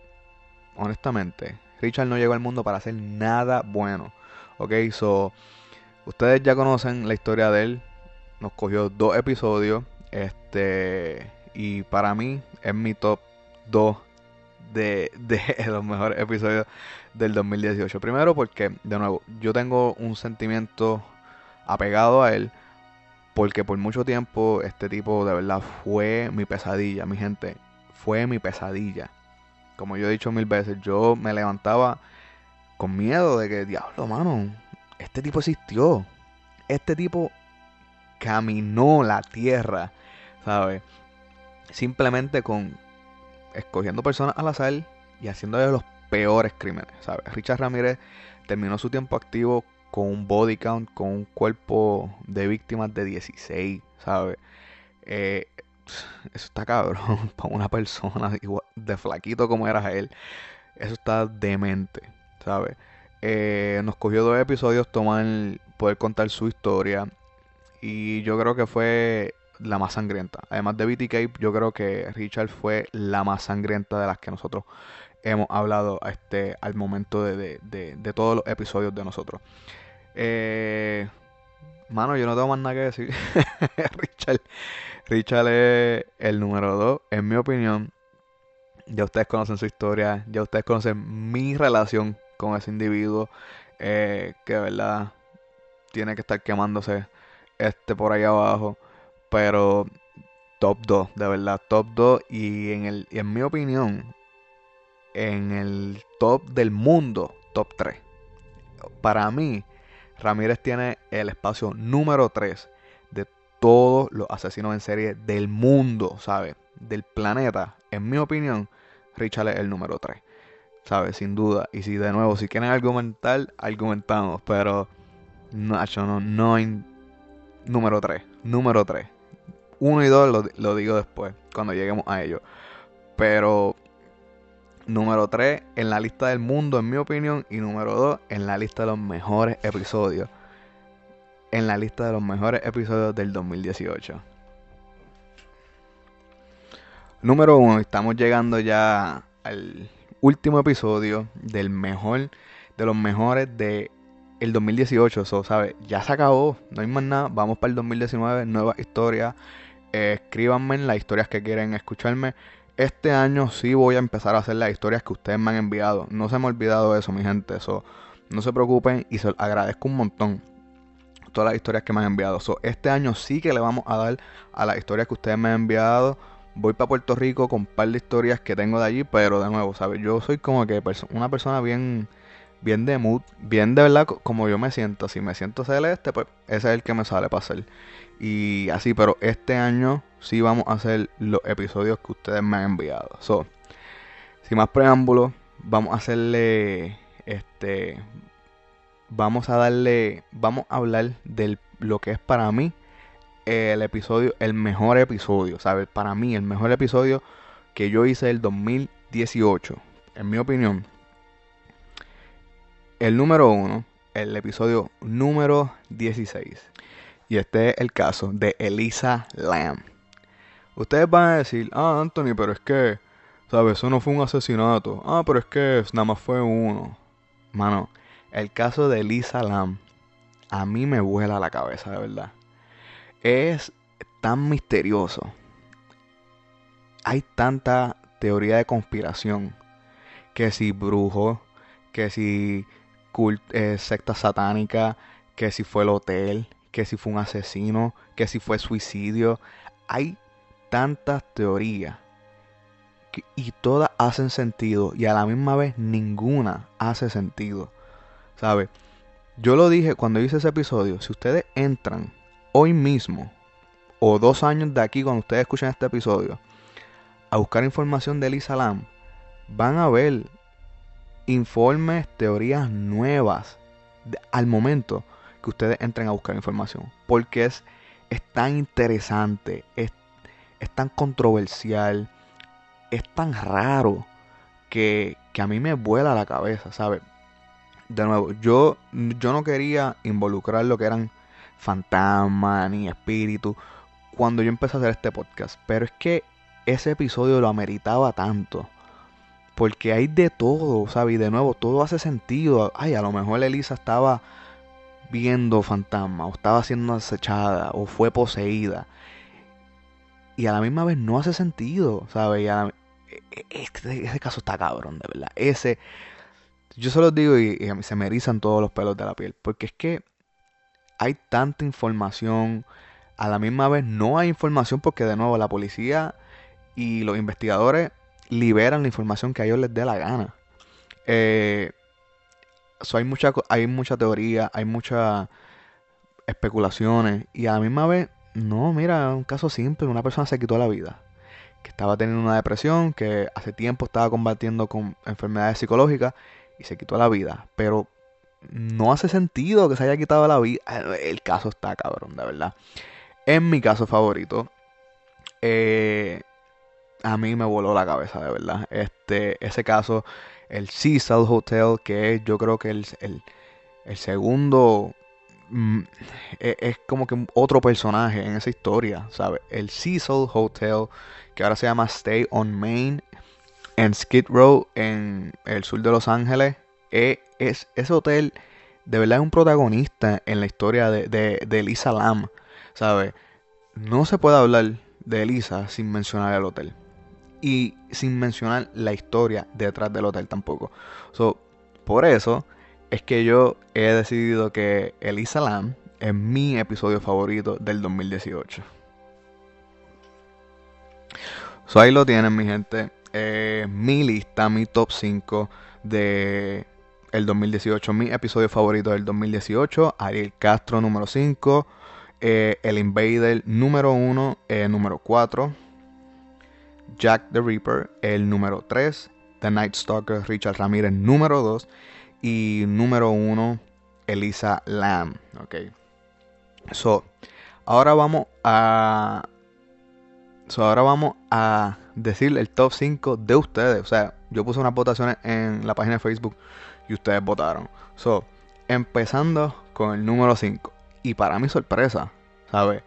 Honestamente, Richard no llegó al mundo para hacer nada bueno. Ok, so. Ustedes ya conocen la historia de él. Nos cogió dos episodios. Este. Y para mí es mi top 2 de, de <laughs> los mejores episodios del 2018. Primero porque, de nuevo, yo tengo un sentimiento apegado a él. Porque por mucho tiempo este tipo de verdad fue mi pesadilla, mi gente. Fue mi pesadilla. Como yo he dicho mil veces, yo me levantaba con miedo de que, diablo, mano, este tipo existió. Este tipo caminó la tierra, ¿sabes? Simplemente con escogiendo personas al azar y haciéndole los peores crímenes, ¿sabes? Richard Ramírez terminó su tiempo activo con un body count, con un cuerpo de víctimas de 16, ¿sabes? Eh, eso está cabrón <laughs> para una persona <laughs> de flaquito como era él. Eso está demente, ¿sabes? Eh, nos cogió dos episodios tomar poder contar su historia y yo creo que fue la más sangrienta. Además de BTK, yo creo que Richard fue la más sangrienta de las que nosotros hemos hablado este, al momento de, de, todos los episodios de nosotros. Eh, mano, yo no tengo más nada que decir. <laughs> Richard, Richard es el número 2, en mi opinión. Ya ustedes conocen su historia, ya ustedes conocen mi relación con ese individuo eh, que de verdad tiene que estar quemándose este por ahí abajo. Pero top 2, de verdad, top 2. Y en, el, en mi opinión, en el top del mundo, top 3. Para mí, Ramírez tiene el espacio número 3 de todos los asesinos en serie del mundo, ¿sabes? Del planeta. En mi opinión, Richard es el número 3. ¿Sabes? Sin duda. Y si de nuevo, si quieren argumentar, argumentamos. Pero, no, no, no número 3. Número 3. 1 y 2 lo, digo después, cuando lleguemos a ello. Pero número 3 en la lista del mundo, en mi opinión. Y número 2 en la lista de los mejores episodios. En la lista de los mejores episodios del 2018. Número 1, estamos llegando ya al último episodio del mejor, de los mejores de el 2018. So, ¿sabes? Ya se acabó, no hay más nada. Vamos para el 2019, nuevas historias. Escríbanme en las historias que quieren escucharme. Este año sí voy a empezar a hacer las historias que ustedes me han enviado. No se me ha olvidado eso, mi gente. Eso, no se preocupen y se agradezco un montón todas las historias que me han enviado. So, este año sí que le vamos a dar a las historias que ustedes me han enviado. Voy para Puerto Rico con un par de historias que tengo de allí, pero de nuevo, ¿sabes? Yo soy como que una persona bien, bien de mood, bien de verdad como yo me siento. Si me siento celeste, pues ese es el que me sale para hacer. Y así, pero este año sí vamos a hacer los episodios que ustedes me han enviado. So, sin más preámbulos, vamos a hacerle este vamos a darle vamos a hablar de lo que es para mí el episodio, el mejor episodio, ¿sabes? Para mí el mejor episodio que yo hice el 2018, en mi opinión. El número uno, el episodio número 16. Y este es el caso de Elisa Lamb. Ustedes van a decir, ah, Anthony, pero es que, ¿sabes? Eso no fue un asesinato. Ah, pero es que nada más fue uno. Mano, el caso de Elisa Lam a mí me vuela la cabeza, de verdad. Es tan misterioso. Hay tanta teoría de conspiración. Que si brujo, que si eh, secta satánica, que si fue el hotel, que si fue un asesino, que si fue suicidio. Hay tantas teorías y todas hacen sentido y a la misma vez ninguna hace sentido. ¿Sabe? Yo lo dije cuando hice ese episodio, si ustedes entran hoy mismo o dos años de aquí cuando ustedes escuchan este episodio a buscar información de Elisa Lam, van a ver informes, teorías nuevas al momento que ustedes entren a buscar información. Porque es, es tan interesante, es, es tan controversial, es tan raro que, que, a mí me vuela la cabeza, ¿sabes? De nuevo, yo, yo no quería involucrar lo que eran fantasmas ni espíritus cuando yo empecé a hacer este podcast. Pero es que ese episodio lo ameritaba tanto. Porque hay de todo, ¿sabes? Y de nuevo, todo hace sentido. Ay, a lo mejor Elisa estaba viendo fantasmas, o estaba siendo acechada, o fue poseída. Y a la misma vez no hace sentido, ¿sabes? E, e, ese, caso está cabrón, de verdad. Ese, yo se los digo y, y, se me erizan todos los pelos de la piel. Porque es que hay tanta información. A la misma vez no hay información porque de nuevo la policía y los investigadores liberan la información que a ellos les dé la gana. Eh, hay, mucha, hay mucha teoría, hay muchas especulaciones y a la misma vez, no, mira, un caso simple, una persona se quitó la vida, que estaba teniendo una depresión, que hace tiempo estaba combatiendo con enfermedades psicológicas y se quitó la vida, pero no hace sentido que se haya quitado la vida. El caso está cabrón, de verdad. En mi caso favorito, eh, a mí me voló la cabeza, de verdad. Este, ese caso el Cecil Hotel, que es yo creo que el, el, segundo mm, e, es, como que otro personaje en esa historia, ¿sabes? El Cecil Hotel, que ahora se llama Stay on Main, en Skid Row, en el sur de Los Ángeles. E, es, ese hotel de verdad es un protagonista en la historia de, de, de Elisa Lam, ¿sabes? No se puede hablar de Elisa sin mencionar el hotel. Y sin mencionar la historia detrás del hotel tampoco. So, por eso es que yo he decidido que Elisa Lam es mi episodio favorito del 2018. So ahí lo tienen, mi gente. Eh, mi lista, mi top 5 de el 2018. Mi episodio favorito del 2018. Ariel Castro número 5. Eh, el Invader número 1. Eh, número 4. Jack the Reaper, el número 3. The Night Stalker, Richard Ramírez, número 2. Y número 1, Elisa Lam. Ok. So, ahora vamos a. So, ahora vamos a decir el top 5 de ustedes. O sea, yo puse unas votaciones en la página de Facebook y ustedes votaron. So, empezando con el número 5. Y para mi sorpresa, ¿sabes?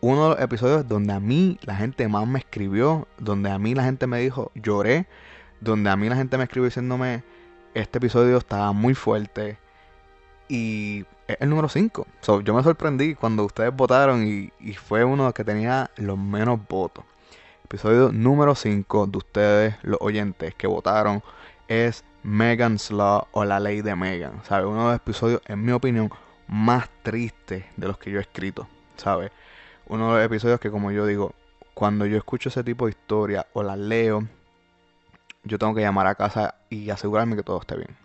Uno de los episodios donde a mí la gente más me escribió, donde a mí la gente me dijo, lloré, donde a mí la gente me escribió diciéndome, este episodio estaba muy fuerte. Y es el número 5. So, yo me sorprendí cuando ustedes votaron y, fue uno que tenía los menos votos. Episodio número 5 de ustedes, los oyentes que votaron, es Megan's Law o la ley de Megan. ¿Sabe? Uno de los episodios, en mi opinión, más tristes de los que yo he escrito. ¿Sabe? Uno de los episodios que, como yo digo, cuando yo escucho ese tipo de historia o la leo, yo tengo que llamar a casa y asegurarme que todo esté bien.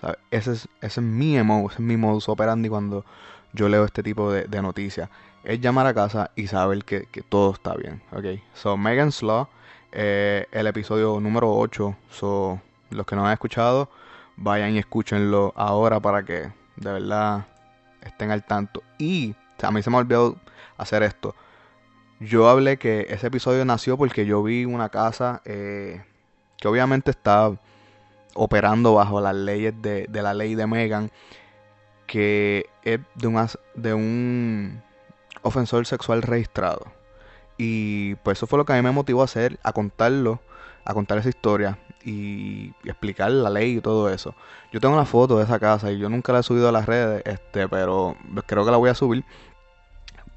¿Sabe? Ese, es, ese es mi emo, ese es mi modus operandi cuando yo leo este tipo de, noticias. Es llamar a casa y saber que, que todo está bien. Ok. So, Megan's Law, eh, el episodio número 8. So, los que no han escuchado, vayan y escúchenlo ahora para que de verdad estén al tanto. Y a mí se me ha olvidado hacer esto. Yo hablé que ese episodio nació porque yo vi una casa eh, que obviamente está operando bajo las leyes de, de la ley de Megan, que es de un, de un ofensor sexual registrado. Y pues eso fue lo que a mí me motivó a hacer, a contarlo, a contar esa historia y, y explicar la ley y todo eso. Yo tengo una foto de esa casa y yo nunca la he subido a las redes, este, pero creo que la voy a subir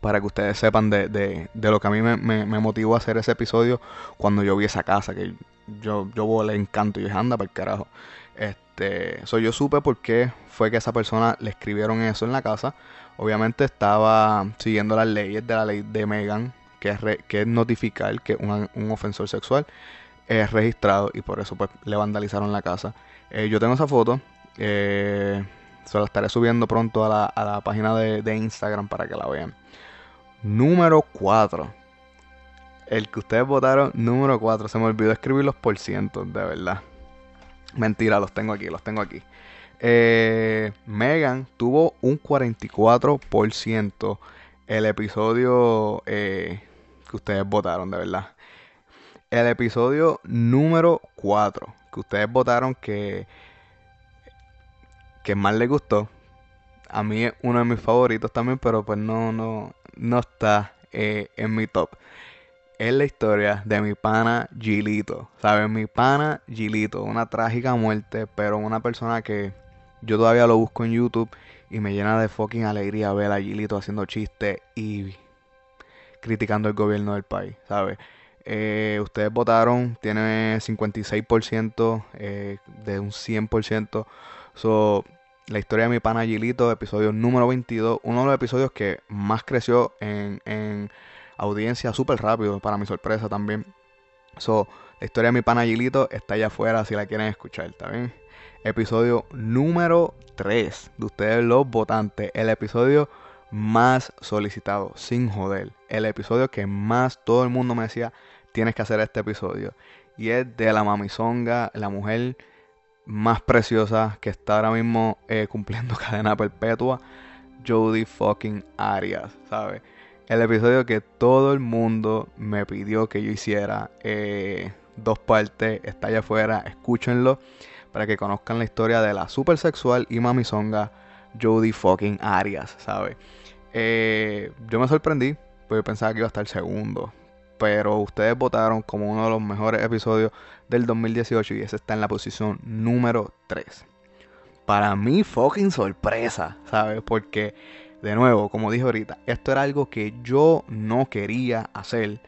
para que ustedes sepan de, de, de lo que a mí me, motivó a hacer ese episodio cuando yo vi esa casa, que yo, yo le encanto y dije, anda para el carajo. Este, so yo supe por qué fue que esa persona le escribieron eso en la casa. Obviamente estaba siguiendo las leyes de la ley de Megan, que es, que es notificar que un, un ofensor sexual es registrado y por eso pues le vandalizaron la casa. Eh, yo tengo esa foto. Eh, se la estaré subiendo pronto a la, a la página de, de, Instagram para que la vean. Número 4. El que ustedes votaron, número 4. Se me olvidó escribir los por cientos, de verdad. Mentira, los tengo aquí, los tengo aquí. Eh, Megan tuvo un 44% el episodio eh, que ustedes votaron, de verdad. El episodio número 4, que ustedes votaron que, que más les gustó. A mí es uno de mis favoritos también, pero pues no, no, no está eh, en mi top. Es la historia de mi pana Gilito. ¿Sabes? Mi pana Gilito. Una trágica muerte, pero una persona que yo todavía lo busco en YouTube y me llena de fucking alegría ver a Gilito haciendo chistes y criticando el gobierno del país, ¿sabes? Eh, ustedes votaron, tiene 56% eh, de un 100%. So, la historia de mi pana Gilito, episodio número 22, uno de los episodios que más creció en, en audiencia súper rápido, para mi sorpresa también. So, la historia de mi pana Gilito está allá afuera si la quieren escuchar, ¿está bien? Episodio número 3 de ustedes los votantes, el episodio más solicitado, sin joder. El episodio que más todo el mundo me decía, tienes que hacer este episodio. Y es de la mamizonga, la mujer más preciosa que está ahora mismo eh, cumpliendo <laughs> cadena perpetua, Jodie fucking Arias, ¿sabes? El episodio que todo el mundo me pidió que yo hiciera, eh, dos partes, está allá afuera, escúchenlo para que conozcan la historia de la super sexual y mamizonga Jodie fucking Arias, ¿sabes? Eh, yo me sorprendí, porque pensaba que iba a estar segundo. Pero ustedes votaron como uno de los mejores episodios del 2018 y ese está en la posición número 3. Para mí, fucking sorpresa, ¿sabes? Porque, de nuevo, como dije ahorita, esto era algo que yo no quería hacer.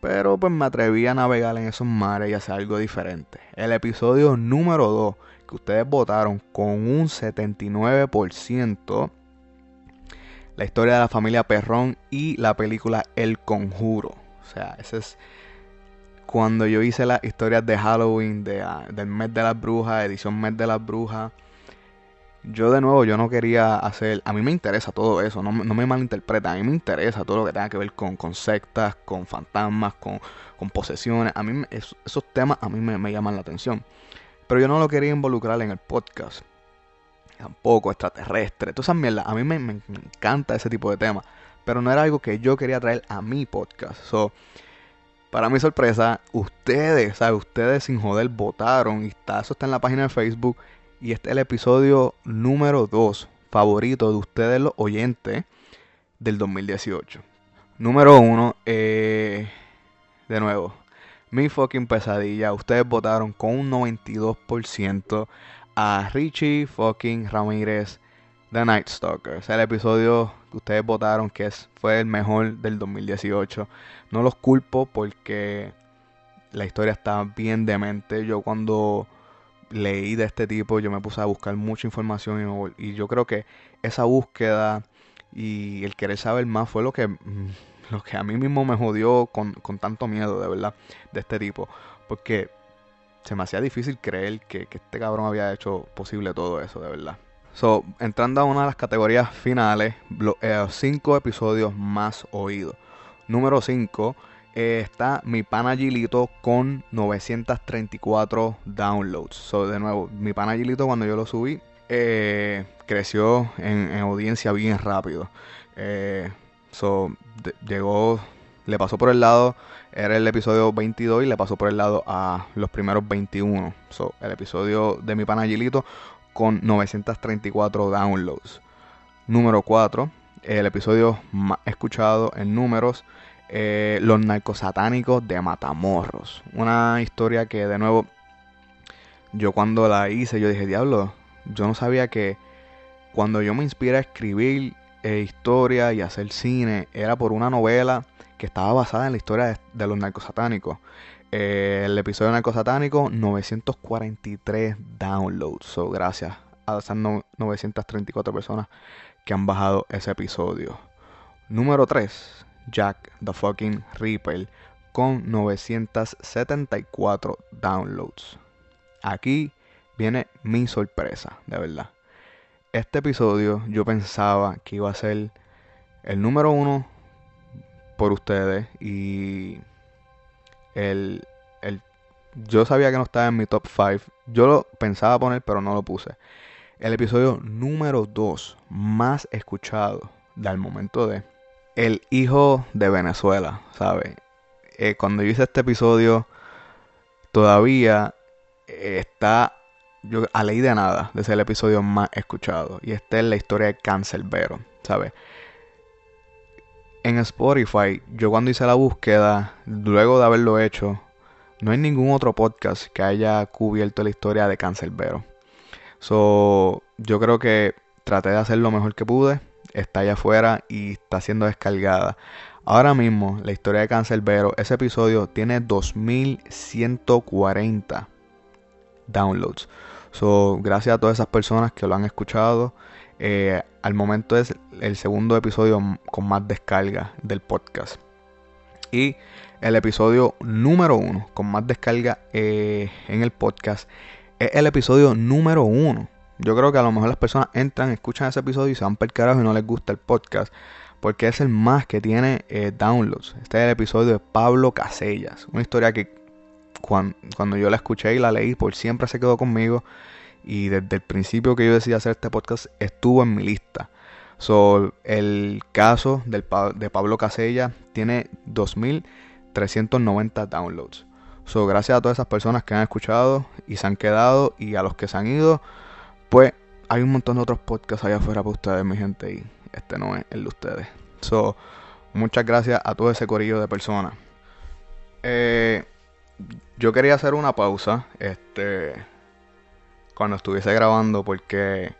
Pero pues me atreví a navegar en esos mares y hacer algo diferente. El episodio número 2, que ustedes votaron con un 79% la historia de la familia Perrón y la película El Conjuro. O sea, ese es cuando yo hice las historias de Halloween, de, ah, del mes de las brujas, edición mes de las brujas. Yo de nuevo, yo no quería hacer... A mí me interesa todo eso, no, no me malinterpreta. A mí me interesa todo lo que tenga que ver con, con sectas, con fantasmas, con, con posesiones. A mí esos temas a mí me, me llaman la atención. Pero yo no lo quería involucrar en el podcast tampoco extraterrestre, todas esas mierdas. A mí me, me, encanta ese tipo de temas, pero no era algo que yo quería traer a mi podcast. So, para mi sorpresa, ustedes, ¿sabes? Ustedes sin joder votaron y está, eso está en la página de Facebook y este es el episodio número 2 favorito de ustedes los oyentes del 2018. Número 1, eh, de nuevo, mi fucking pesadilla. Ustedes votaron con un 92% a Richie fucking Ramírez, The Night Stalker. Es el episodio que ustedes votaron que es, fue el mejor del 2018. No los culpo porque la historia está bien demente. Yo cuando leí de este tipo, yo me puse a buscar mucha información y, yo creo que esa búsqueda y el querer saber más fue lo que, mm, que a mí mismo me jodió con, con tanto miedo, de verdad, de este tipo. Porque se me hacía difícil creer que, este cabrón había hecho posible todo eso, de verdad. So, entrando a una de las categorías finales, los eh, cinco episodios más oídos. Número 5 eh, está mi pana Gilito con 934 downloads. So, de nuevo, mi pana Gilito cuando yo lo subí eh, creció en, audiencia bien rápido. so, llegó, le pasó por el lado era el episodio 22 y le pasó por el lado a los primeros 21. So, el episodio de mi panagilito con 934 downloads. Número 4, el episodio más escuchado en números, eh, Los narcosatánicos de Matamorros. Una historia que de nuevo, yo cuando la hice, yo dije, diablo, yo no sabía que cuando yo me inspiré a escribir eh, historia y hacer cine, era por una novela que estaba basada en la historia de, los narcosatánicos. El episodio narcosatánico, 943 downloads. So, gracias a esas 934 personas que han bajado ese episodio. Número 3, Jack the fucking Ripper con 974 downloads. Aquí viene mi sorpresa, de verdad. Este episodio yo pensaba que iba a ser el número uno por ustedes y el, el, yo sabía que no estaba en mi top 5. Yo lo pensaba poner, pero no lo puse. El episodio número 2 más escuchado del momento de El hijo de Venezuela, ¿sabes? Eh, cuando yo hice este episodio, todavía está yo, a ley de nada de ser el episodio más escuchado. Y esta es la historia de Cancelbero, ¿sabes? En Spotify, yo cuando hice la búsqueda, luego de haberlo hecho, no hay ningún otro podcast que haya cubierto la historia de Cancelbero. So, yo creo que traté de hacer lo mejor que pude. Está allá afuera y está siendo descargada. Ahora mismo, la historia de Cancelbero, ese episodio tiene 2140 downloads. So, gracias a todas esas personas que lo han escuchado. Eh, al momento es el segundo episodio con más descarga del podcast. Y el episodio número uno con más descarga eh, en el podcast es el episodio número uno. Yo creo que a lo mejor las personas entran, escuchan ese episodio y se van carajo y no les gusta el podcast. Porque es el más que tiene eh, downloads. Este es el episodio de Pablo Casellas. Una historia que cuando, cuando yo la escuché y la leí, por siempre se quedó conmigo y desde el principio que yo decidí hacer este podcast estuvo en mi lista. So, el caso del, de Pablo Casella tiene 2.390 downloads. So, gracias a todas esas personas que han escuchado y se han quedado y a los que se han ido, pues hay un montón de otros podcasts allá afuera para ustedes, mi gente, y este no es el de ustedes. So, muchas gracias a todo ese corillo de personas. Eh, yo quería hacer una pausa, este cuando estuviese grabando porque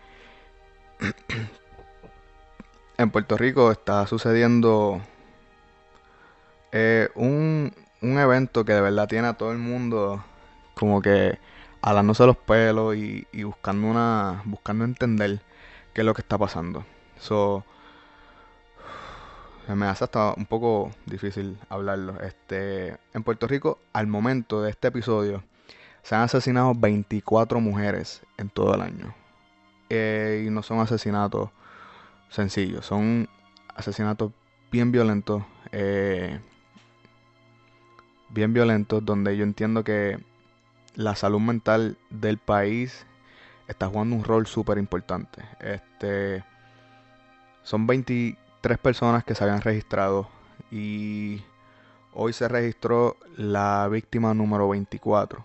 <clears throat> en Puerto Rico está sucediendo eh, un, un evento que de verdad tiene a todo el mundo como que alándose los pelos y, y buscando una buscando entender qué es lo que está pasando. So, me hace hasta un poco difícil hablarlo. Este, en Puerto Rico, al momento de este episodio, se han asesinado 24 mujeres en todo el año. Eh, y no son asesinatos sencillos, son asesinatos bien violentos. eh, bien violentos, donde yo entiendo que la salud mental del país está jugando un rol súper importante. Este, son 23 personas que se habían registrado y hoy se registró la víctima número 24.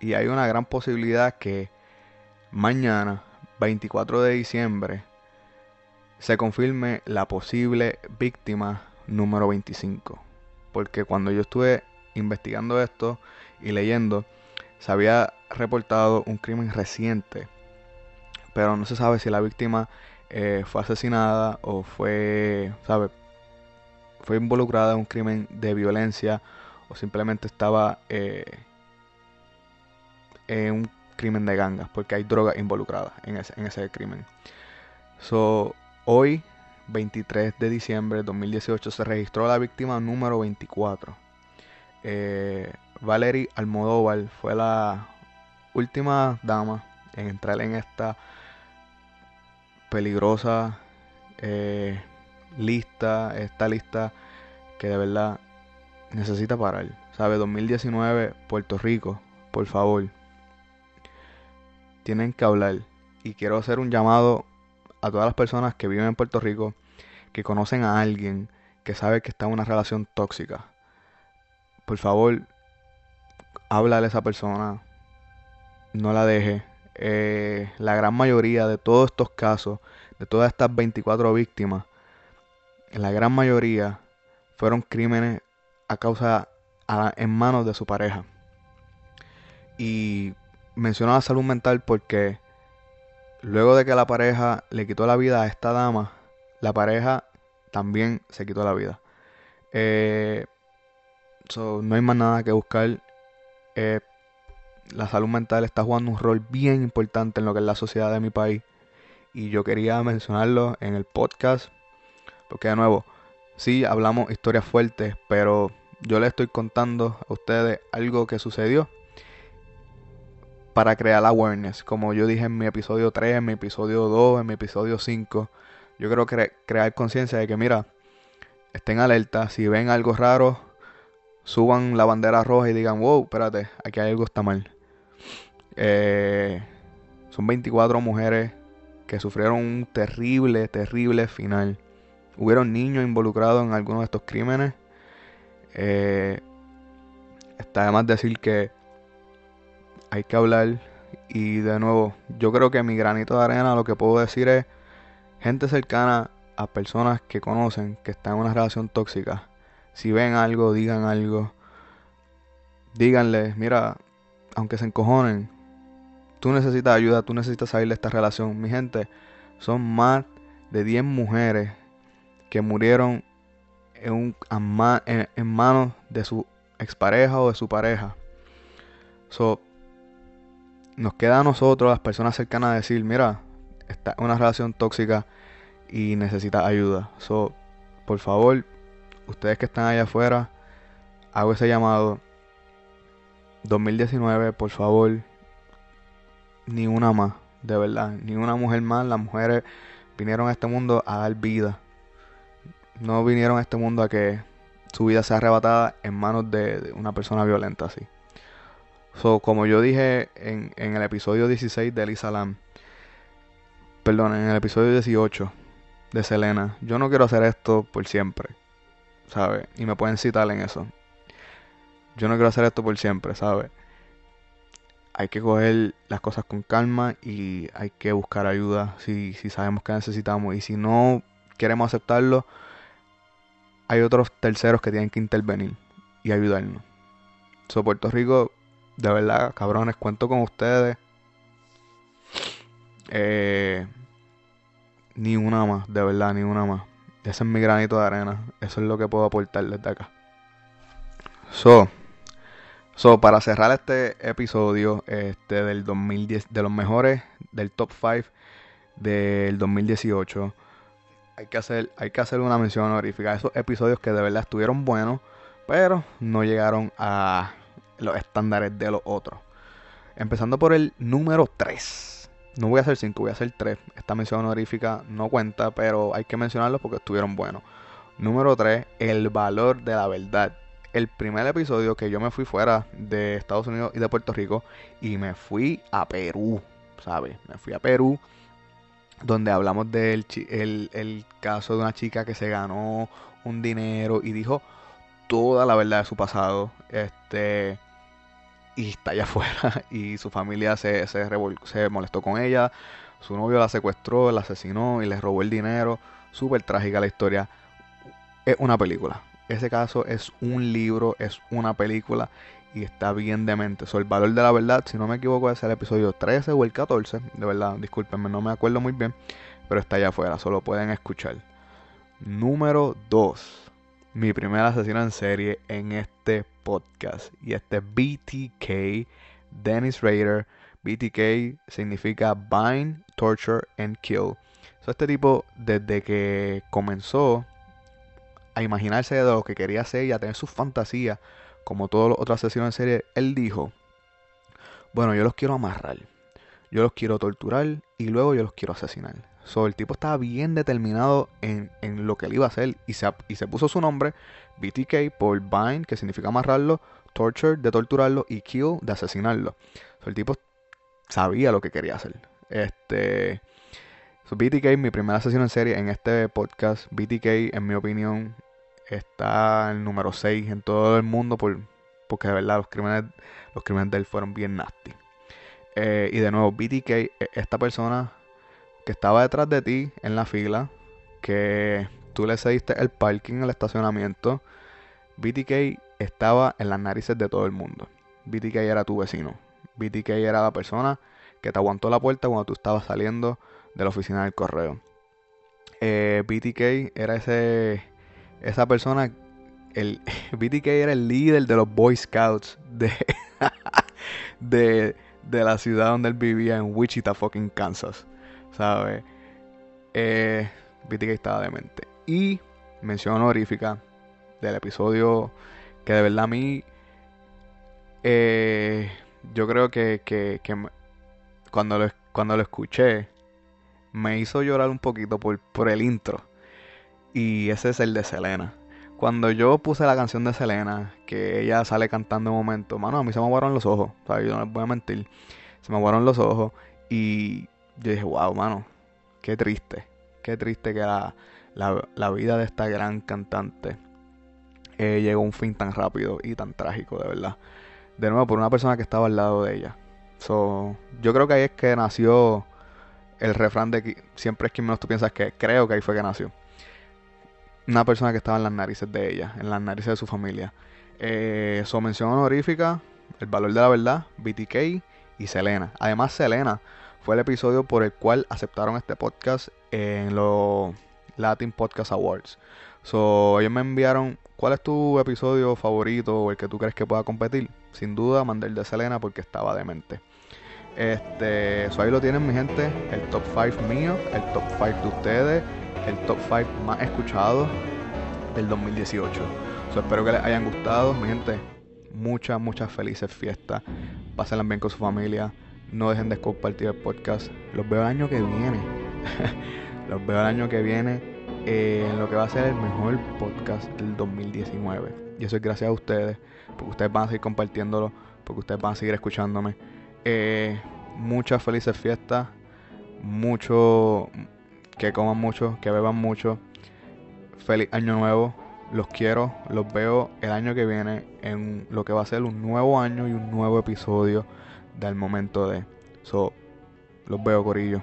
Y hay una gran posibilidad que mañana, 24 de diciembre, se confirme la posible víctima número 25. Porque cuando yo estuve investigando esto y leyendo, se había reportado un crimen reciente, pero no se sabe si la víctima eh, fue asesinada o fue, ¿sabe? Fue involucrada en un crimen de violencia o simplemente estaba eh, en un crimen de gangas, porque hay drogas involucradas en ese, en ese crimen. So, hoy, 23 de diciembre de 2018, se registró la víctima número 24. Eh, Valerie Almodóvar fue la última dama en entrar en esta peligrosa eh, lista, esta lista que de verdad necesita parar. ¿Sabe? 2019, Puerto Rico, por favor. Tienen que hablar. Y quiero hacer un llamado a todas las personas que viven en Puerto Rico, que conocen a alguien que sabe que está en una relación tóxica. Por favor, háblale a esa persona. No la deje. Eh, la gran mayoría de todos estos casos, de todas estas 24 víctimas, la gran mayoría fueron crímenes a causa en manos de su pareja. Y menciono la salud mental porque luego de que la pareja le quitó la vida a esta dama, la pareja también se quitó la vida. Eh, no hay más nada que buscar. Eh, la salud mental está jugando un rol bien importante en lo que es la sociedad de mi país. Y yo quería mencionarlo en el podcast. Porque de nuevo, sí hablamos historias fuertes, pero yo les estoy contando a ustedes algo que sucedió para crear awareness. Como yo dije en mi episodio 3, en mi episodio 2, en mi episodio 5. Yo quiero cre- crear conciencia de que, mira, estén alerta. Si ven algo raro, suban la bandera roja y digan, wow, espérate, aquí algo está mal. Eh, son 24 mujeres que sufrieron un terrible, terrible final. Hubieron niños involucrados en algunos de estos crímenes. Eh, está de más decir que hay que hablar. Y de nuevo, yo creo que mi granito de arena lo que puedo decir es gente cercana a personas que conocen que están en una relación tóxica. Si ven algo, digan algo. Díganle, mira, aunque se encojonen, tú necesitas ayuda, tú necesitas salir de esta relación. Mi gente, son más de 10 mujeres que murieron en, un, en manos de su expareja o de su pareja. So, nos queda a nosotros, las personas cercanas, decir, mira, está una relación tóxica y necesitas ayuda. So, por favor, ustedes que están allá afuera, hago ese llamado. 2019, por favor, ni una más, de verdad, ni una mujer más. Las mujeres vinieron a este mundo a dar vida. No vinieron a este mundo a que su vida sea arrebatada en manos de una persona violenta así. So, como yo dije en, en el episodio 16 de Elisa Lam, perdón, en el episodio 18 de Selena, yo no quiero hacer esto por siempre, ¿sabes? Y me pueden citar en eso. Yo no quiero hacer esto por siempre, ¿sabes? Hay que coger las cosas con calma y hay que buscar ayuda si, si sabemos que necesitamos. Y si no queremos aceptarlo, hay otros terceros que tienen que intervenir y ayudarnos. So, Puerto Rico, de verdad, cabrones, cuento con ustedes. Eh, ni una más, de verdad, ni una más. Ese es mi granito de arena. Eso es lo que puedo aportar desde acá. So, So, para cerrar este episodio este, del 2010, de los mejores del top 5 del 2018, hay que hacer, hay que hacer una mención honorífica esos episodios que de verdad estuvieron buenos, pero no llegaron a los estándares de los otros. Empezando por el número 3. No voy a hacer 5, voy a hacer 3. Esta mención honorífica no cuenta, pero hay que mencionarlos porque estuvieron buenos. Número 3, el valor de la verdad. El primer episodio que yo me fui fuera de Estados Unidos y de Puerto Rico y me fui a Perú, ¿sabes? Me fui a Perú donde hablamos del el, caso de una chica que se ganó un dinero y dijo toda la verdad de su pasado. Este y está allá <laughs> afuera y su familia se, se, se, molestó con ella. Su novio la secuestró, la asesinó y le robó el dinero. Súper trágica la historia. Es una película. Ese caso es un libro, es una película y está bien demente. So, el valor de la verdad, si no me equivoco, es el episodio 13 o el 14. De verdad, discúlpenme, no me acuerdo muy bien. Pero está allá afuera, solo pueden escuchar. Número 2 mi primera sesión en serie en este podcast. Y este BTK, Dennis Rader. BTK significa Bind, Torture and Kill. So, este tipo, desde que comenzó a imaginarse de lo que quería hacer y a tener sus fantasías, como todas las otras sesiones en serie, él dijo: Bueno, yo los quiero amarrar, yo los quiero torturar y luego yo los quiero asesinar. So, el tipo estaba bien determinado en, lo que él iba a hacer y se, y se puso su nombre, BTK, por Bind, que significa amarrarlo, Torture, de torturarlo, y Kill, de asesinarlo. So, el tipo sabía lo que quería hacer. Este. BTK, mi primera sesión en serie en este podcast. BTK, en mi opinión, está el número 6 en todo el mundo por, porque de verdad los crímenes, los crímenes de él fueron bien nasty. Eh, y de nuevo, BTK, e, esta persona que estaba detrás de ti en la fila, que tú le cediste el parking, el estacionamiento. BTK estaba en las narices de todo el mundo. BTK era tu vecino. BTK era la persona que te aguantó la puerta cuando tú estabas saliendo de la oficina del correo. Eh, BTK era ese esa persona el <laughs> BTK era el líder de los Boy Scouts de, <laughs> de, de la ciudad donde él vivía en Wichita fucking Kansas. ¿sabes? Eh, BTK estaba demente. Y mención honorífica del episodio que de verdad a mí, eh, yo creo que, que, cuando, lo, cuando lo escuché, me hizo llorar un poquito por, por el intro. Y ese es el de Selena. Cuando yo puse la canción de Selena, que ella sale cantando un momento, mano, a mí se me aguaron los ojos. O yo no les voy a mentir. Se me aguaron los ojos. Y yo dije, wow, mano, qué triste, qué triste que la, vida de esta gran cantante eh, llegó a un fin tan rápido y tan trágico, de verdad. De nuevo, por una persona que estaba al lado de ella. So, yo creo que ahí es que nació el refrán de que siempre es quien menos tú piensas que creo que ahí fue que nació. Una persona que estaba en las narices de ella, en las narices de su familia. Eh, su mención honorífica, El valor de la verdad, BTK y Selena. Además, Selena fue el episodio por el cual aceptaron este podcast en los Latin Podcast Awards. So, ellos me enviaron cuál es tu episodio favorito o el que tú crees que pueda competir. Sin duda, mandé el de Selena porque estaba demente. Este, so ahí lo tienen mi gente, el top 5 mío, el top 5 de ustedes, el top 5 más escuchado del 2018. So, espero que les hayan gustado, mi gente. Muchas, muchas felices fiestas. Pásenlas bien con su familia. No dejen de compartir el podcast. Los veo el año que viene. <laughs> Los veo el año que viene en lo que va a ser el mejor podcast del 2019. Y eso es gracias a ustedes, porque ustedes van a seguir compartiéndolo, porque ustedes van a seguir escuchándome. Eh, muchas felices fiestas, mucho, que coman mucho, que beban mucho. Feliz año nuevo. Los quiero, los veo el año que viene en lo que va a ser un nuevo año y un nuevo episodio del momento de. So, los veo, Corillo.